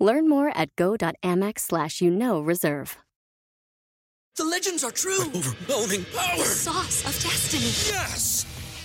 Learn more at go.amex slash you know reserve. The legends are true. Overwhelming power! The sauce of destiny. Yes!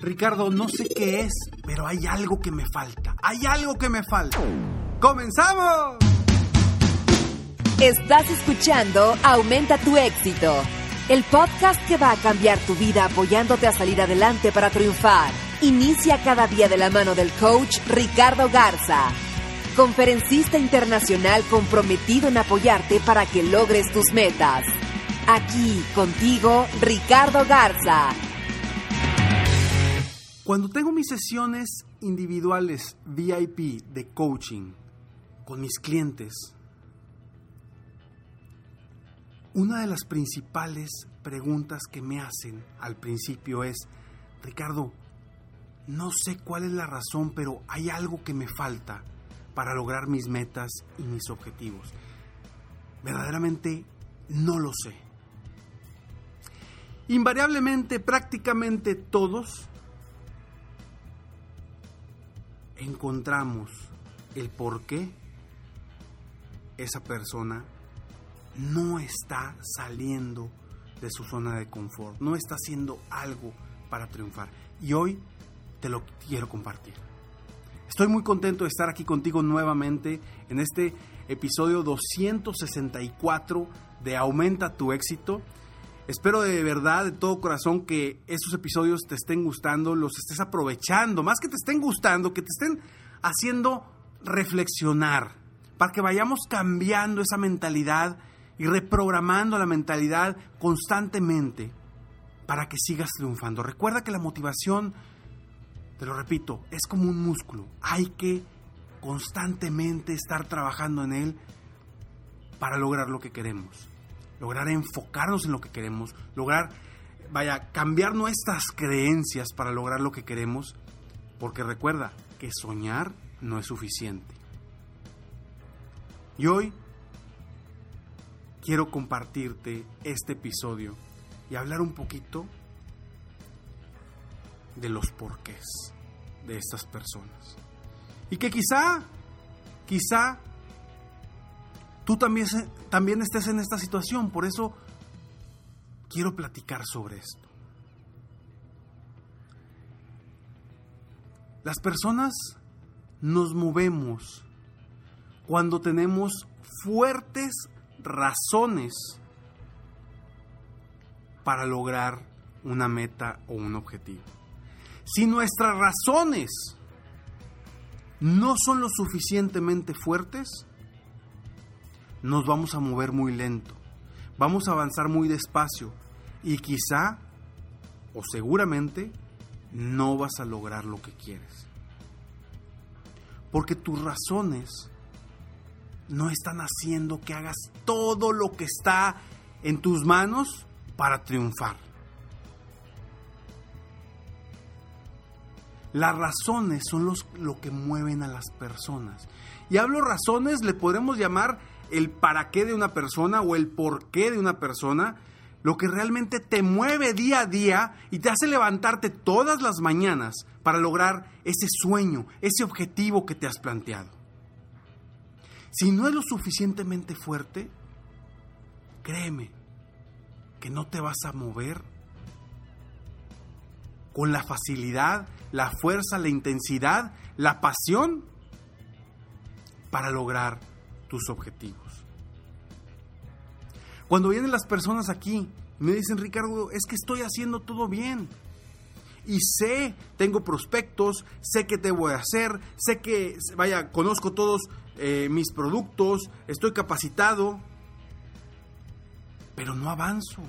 Ricardo, no sé qué es, pero hay algo que me falta. Hay algo que me falta. ¡Comenzamos! Estás escuchando Aumenta tu éxito, el podcast que va a cambiar tu vida apoyándote a salir adelante para triunfar. Inicia cada día de la mano del coach Ricardo Garza, conferencista internacional comprometido en apoyarte para que logres tus metas. Aquí contigo, Ricardo Garza. Cuando tengo mis sesiones individuales VIP de coaching con mis clientes, una de las principales preguntas que me hacen al principio es, Ricardo, no sé cuál es la razón, pero hay algo que me falta para lograr mis metas y mis objetivos. Verdaderamente no lo sé. Invariablemente, prácticamente todos encontramos el por qué esa persona no está saliendo de su zona de confort, no está haciendo algo para triunfar. Y hoy te lo quiero compartir. Estoy muy contento de estar aquí contigo nuevamente en este episodio 264 de Aumenta tu éxito. Espero de verdad, de todo corazón, que esos episodios te estén gustando, los estés aprovechando, más que te estén gustando, que te estén haciendo reflexionar, para que vayamos cambiando esa mentalidad y reprogramando la mentalidad constantemente para que sigas triunfando. Recuerda que la motivación, te lo repito, es como un músculo. Hay que constantemente estar trabajando en él para lograr lo que queremos. Lograr enfocarnos en lo que queremos, lograr, vaya, cambiar nuestras creencias para lograr lo que queremos, porque recuerda que soñar no es suficiente. Y hoy quiero compartirte este episodio y hablar un poquito de los porqués de estas personas. Y que quizá, quizá, tú también, también estés en esta situación, por eso quiero platicar sobre esto. Las personas nos movemos cuando tenemos fuertes razones para lograr una meta o un objetivo. Si nuestras razones no son lo suficientemente fuertes, nos vamos a mover muy lento, vamos a avanzar muy despacio y quizá o seguramente no vas a lograr lo que quieres. Porque tus razones no están haciendo que hagas todo lo que está en tus manos para triunfar. Las razones son los, lo que mueven a las personas. Y hablo razones, le podemos llamar el para qué de una persona o el por qué de una persona, lo que realmente te mueve día a día y te hace levantarte todas las mañanas para lograr ese sueño, ese objetivo que te has planteado. Si no es lo suficientemente fuerte, créeme que no te vas a mover con la facilidad, la fuerza, la intensidad, la pasión para lograr tus objetivos. Cuando vienen las personas aquí Me dicen, Ricardo, es que estoy haciendo todo bien. Y sé, tengo prospectos, sé qué te voy a hacer, sé que, vaya, conozco todos eh, mis productos, estoy capacitado, pero no avanzo,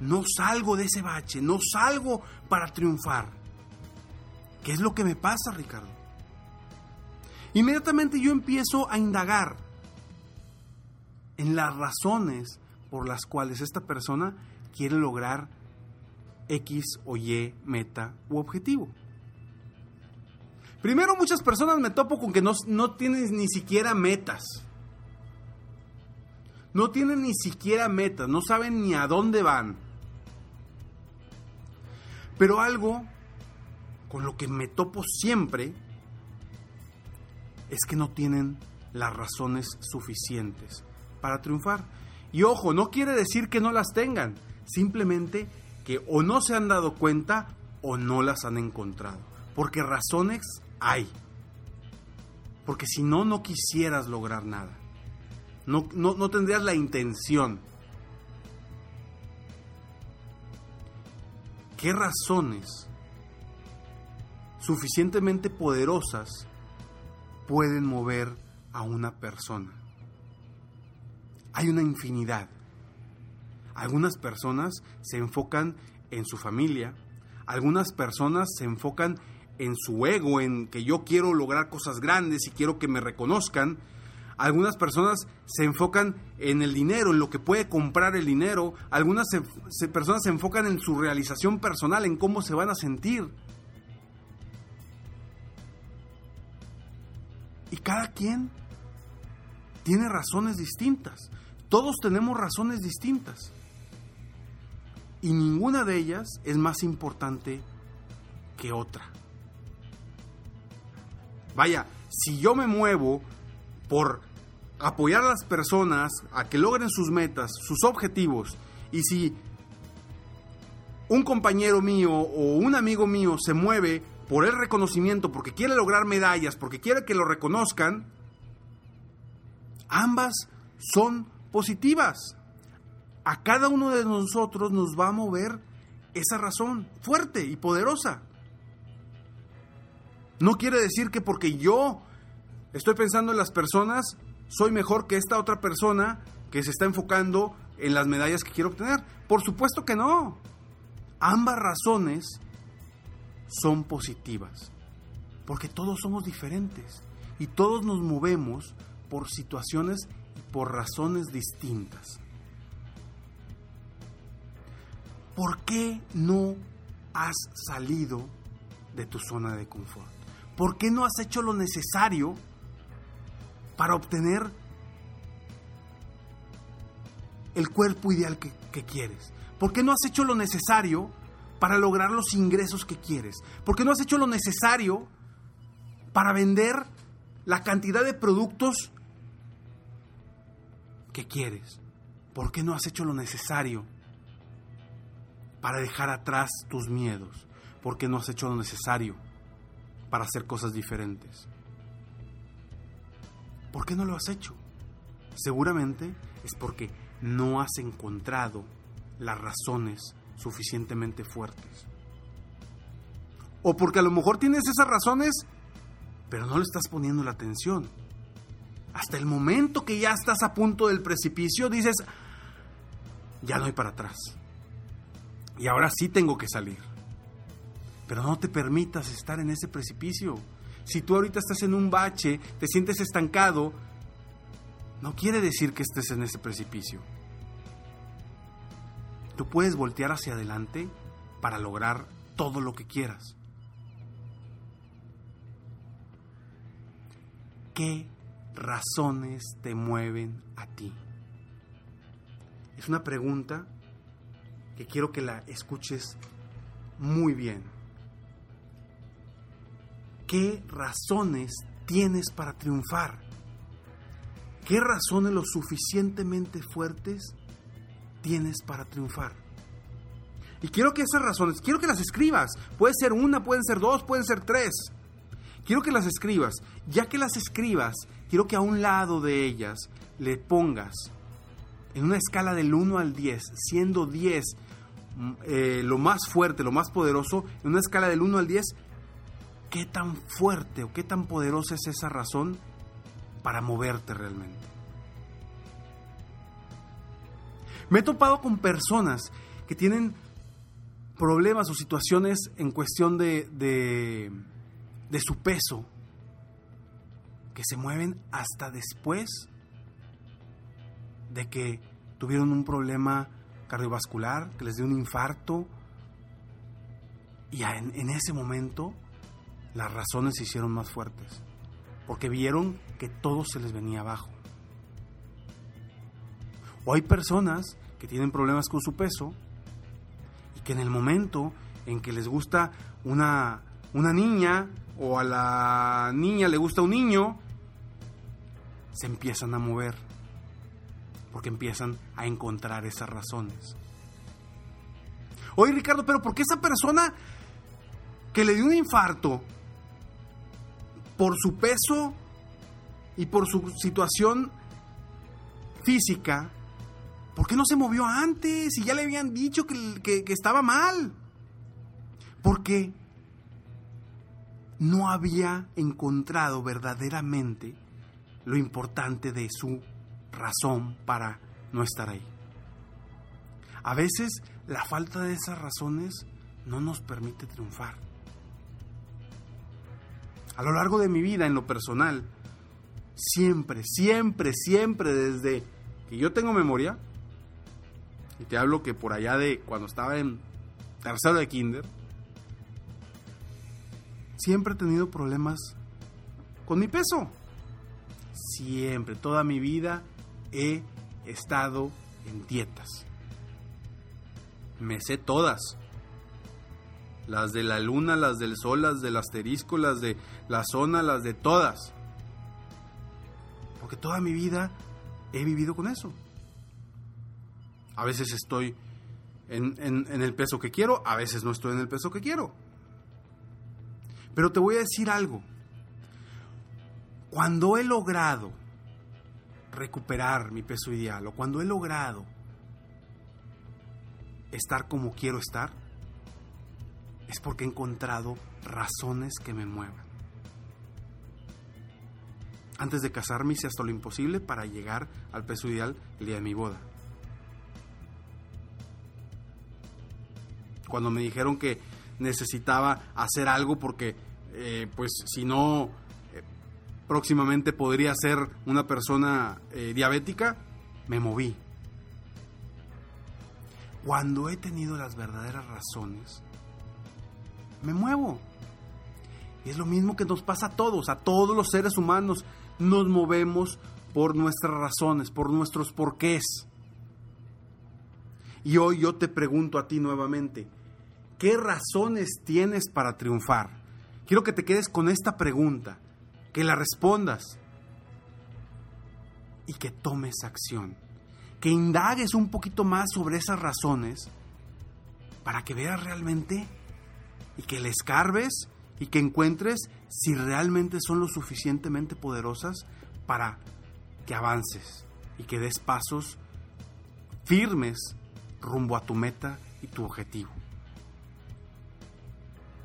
no salgo de ese bache, no salgo para triunfar. ¿Qué es lo que me pasa, Ricardo? Inmediatamente yo empiezo a indagar en las razones por las cuales esta persona quiere lograr X o Y meta u objetivo. Primero muchas personas me topo con que no, no tienen ni siquiera metas. No tienen ni siquiera metas, no saben ni a dónde van. Pero algo con lo que me topo siempre es que no tienen las razones suficientes para triunfar. Y ojo, no quiere decir que no las tengan, simplemente que o no se han dado cuenta o no las han encontrado. Porque razones hay. Porque si no, no quisieras lograr nada. No, no, tendrías la intención. ¿Qué razones suficientemente poderosas pueden mover a una persona? Hay una infinidad. Algunas personas se enfocan en su familia, algunas personas se enfocan en su ego, en que yo quiero lograr cosas grandes y quiero que me reconozcan. Algunas personas se enfocan en el dinero, en lo que puede comprar el dinero. Algunas personas se enfocan en su realización personal, en cómo se van a sentir. Y cada quien tiene razones distintas. Todos tenemos razones distintas y ninguna de ellas es más importante que otra. Vaya, si yo me muevo por apoyar a las personas a que logren sus metas, sus objetivos, y si un compañero mío o un amigo mío se mueve por el reconocimiento, porque quiere lograr medallas, porque quiere que lo reconozcan, ambas son positivas a cada uno de nosotros nos va a mover esa razón fuerte y poderosa. No quiere decir que porque yo estoy pensando en las personas, soy mejor que esta otra persona que se está enfocando en las medallas que quiero obtener. Por supuesto que no. Ambas razones son positivas, porque todos somos diferentes y todos nos movemos por situaciones por razones distintas. ¿por qué no has salido de tu zona de confort? ¿Por qué no has hecho lo necesario para obtener el cuerpo ideal que, quieres? ¿Por qué no has hecho lo necesario para lograr los ingresos que quieres? ¿Por qué no has hecho lo necesario para vender la cantidad de productos que quieres? ¿Por qué no has hecho lo necesario para dejar atrás tus miedos, porque no has hecho lo necesario para hacer cosas diferentes. ¿Por qué no lo has hecho? Seguramente es porque no has encontrado las razones suficientemente fuertes. O porque a lo mejor tienes esas razones, pero no le estás poniendo la atención. Hasta el momento que ya estás a punto del precipicio, dices, ya no hay para atrás y ahora sí tengo que salir. Pero no te permitas estar en ese precipicio. Si tú ahorita estás en un bache, te sientes estancado, no quiere decir que estés en ese precipicio. Tú puedes voltear hacia adelante para lograr todo lo que quieras. ¿Qué razones te mueven a ti? Es una pregunta que quiero que la escuches muy bien. ¿Qué razones tienes para triunfar? ¿Qué razones lo suficientemente fuertes tienes para triunfar? Y quiero que esas razones, quiero que las escribas. Puede ser una, pueden ser dos, pueden ser tres. Quiero que las escribas. Ya que las escribas, quiero que a un lado de ellas le pongas en una escala del 1 al 10, siendo 10 mm, eh, lo más fuerte, lo más poderoso, en una escala del 1 al 10, ¿qué tan fuerte o qué tan poderosa es esa razón para moverte realmente? Me he topado con personas que tienen problemas o situaciones en cuestión de, de, de su peso que se mueven hasta después de que tuvieron un problema cardiovascular, que les dio un infarto. Y en, ese momento las razones se hicieron más fuertes, porque vieron que todo se les venía abajo. O hay personas que tienen problemas con su peso y que en el momento en que les gusta una, una niña o a la niña le gusta un niño, se empiezan a mover porque empiezan a encontrar esas razones. Oye Ricardo, pero ¿por qué esa persona que le dio un infarto por su peso y por su situación física, ¿por qué no se movió antes? Y ya le habían dicho que, que, que estaba mal. Porque no había encontrado verdaderamente lo importante de su razón para no estar ahí. A veces la falta de esas razones no nos permite triunfar. A lo largo de mi vida, en lo personal, siempre, siempre, siempre, desde que yo tengo memoria, y te hablo que por allá de cuando estaba en tercero de kinder, siempre he tenido problemas con mi peso. Siempre, toda mi vida he estado en dietas. Me sé todas. Las de la luna, las del sol, las del asterisco, las de la zona, las de todas. Porque toda mi vida he vivido con eso. A veces estoy en, en, en, el peso que quiero, a veces no estoy en el peso que quiero. Pero te voy a decir algo. Cuando he logrado recuperar mi peso ideal o cuando he logrado estar como quiero estar, es porque he encontrado razones que me muevan. Antes de casarme hice hasta lo imposible para llegar al peso ideal el día de mi boda. Cuando me dijeron que necesitaba hacer algo porque, eh, pues, si no próximamente podría ser una persona eh, diabética, me moví. Cuando he tenido las verdaderas razones, me muevo. Y es lo mismo que nos pasa a todos, a todos los seres humanos. Nos movemos por nuestras razones, por nuestros porqués. Y hoy yo te pregunto a ti nuevamente, ¿qué razones tienes para triunfar? Quiero que te quedes con esta pregunta que la respondas y que tomes acción, que indagues un poquito más sobre esas razones para que veas realmente y que le escarbes y que encuentres si realmente son lo suficientemente poderosas para que avances y que des pasos firmes rumbo a tu meta y tu objetivo.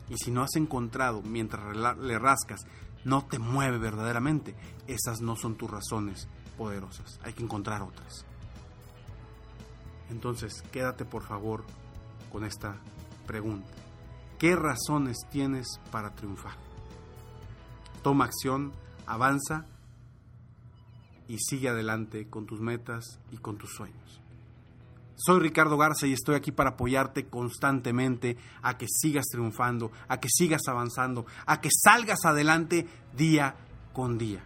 Y si no has encontrado, mientras le rascas, no te mueve verdaderamente, esas no son tus razones poderosas. Hay que encontrar otras. Entonces, quédate por favor con esta pregunta. ¿Qué razones tienes para triunfar? Toma acción, avanza y sigue adelante con tus metas y con tus sueños. Soy Ricardo Garza y estoy aquí para apoyarte constantemente a que sigas triunfando, a que sigas avanzando, a que salgas adelante día con día.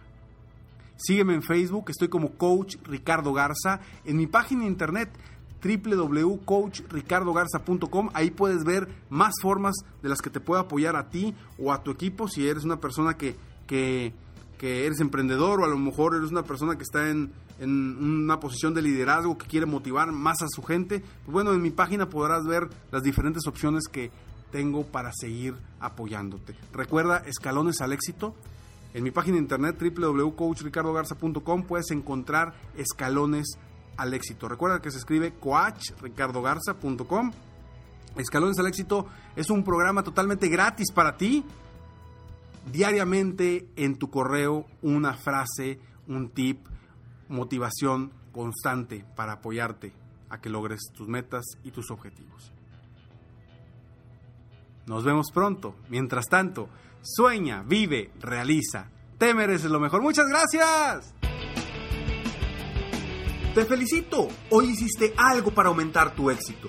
Sígueme en Facebook, estoy como Coach Ricardo Garza, en mi página de internet www.coachricardogarza.com. Ahí puedes ver más formas de las que te puedo apoyar a ti o a tu equipo si eres una persona que, que, que eres emprendedor o a lo mejor eres una persona que está en, en una posición de liderazgo que quiere motivar más a su gente, pues bueno, en mi página podrás ver las diferentes opciones que tengo para seguir apoyándote. Recuerda, escalones al éxito. En mi página de internet www.coachricardogarza.com puedes encontrar escalones al éxito. Recuerda que se escribe coachricardogarza.com Escalones al Éxito es un programa totalmente gratis para ti. Diariamente en tu correo una frase, un tip, motivación constante para apoyarte a que logres tus metas y tus objetivos. Nos vemos pronto. Mientras tanto, sueña, vive, realiza. Te mereces lo mejor. Muchas gracias. Te felicito. Hoy hiciste algo para aumentar tu éxito.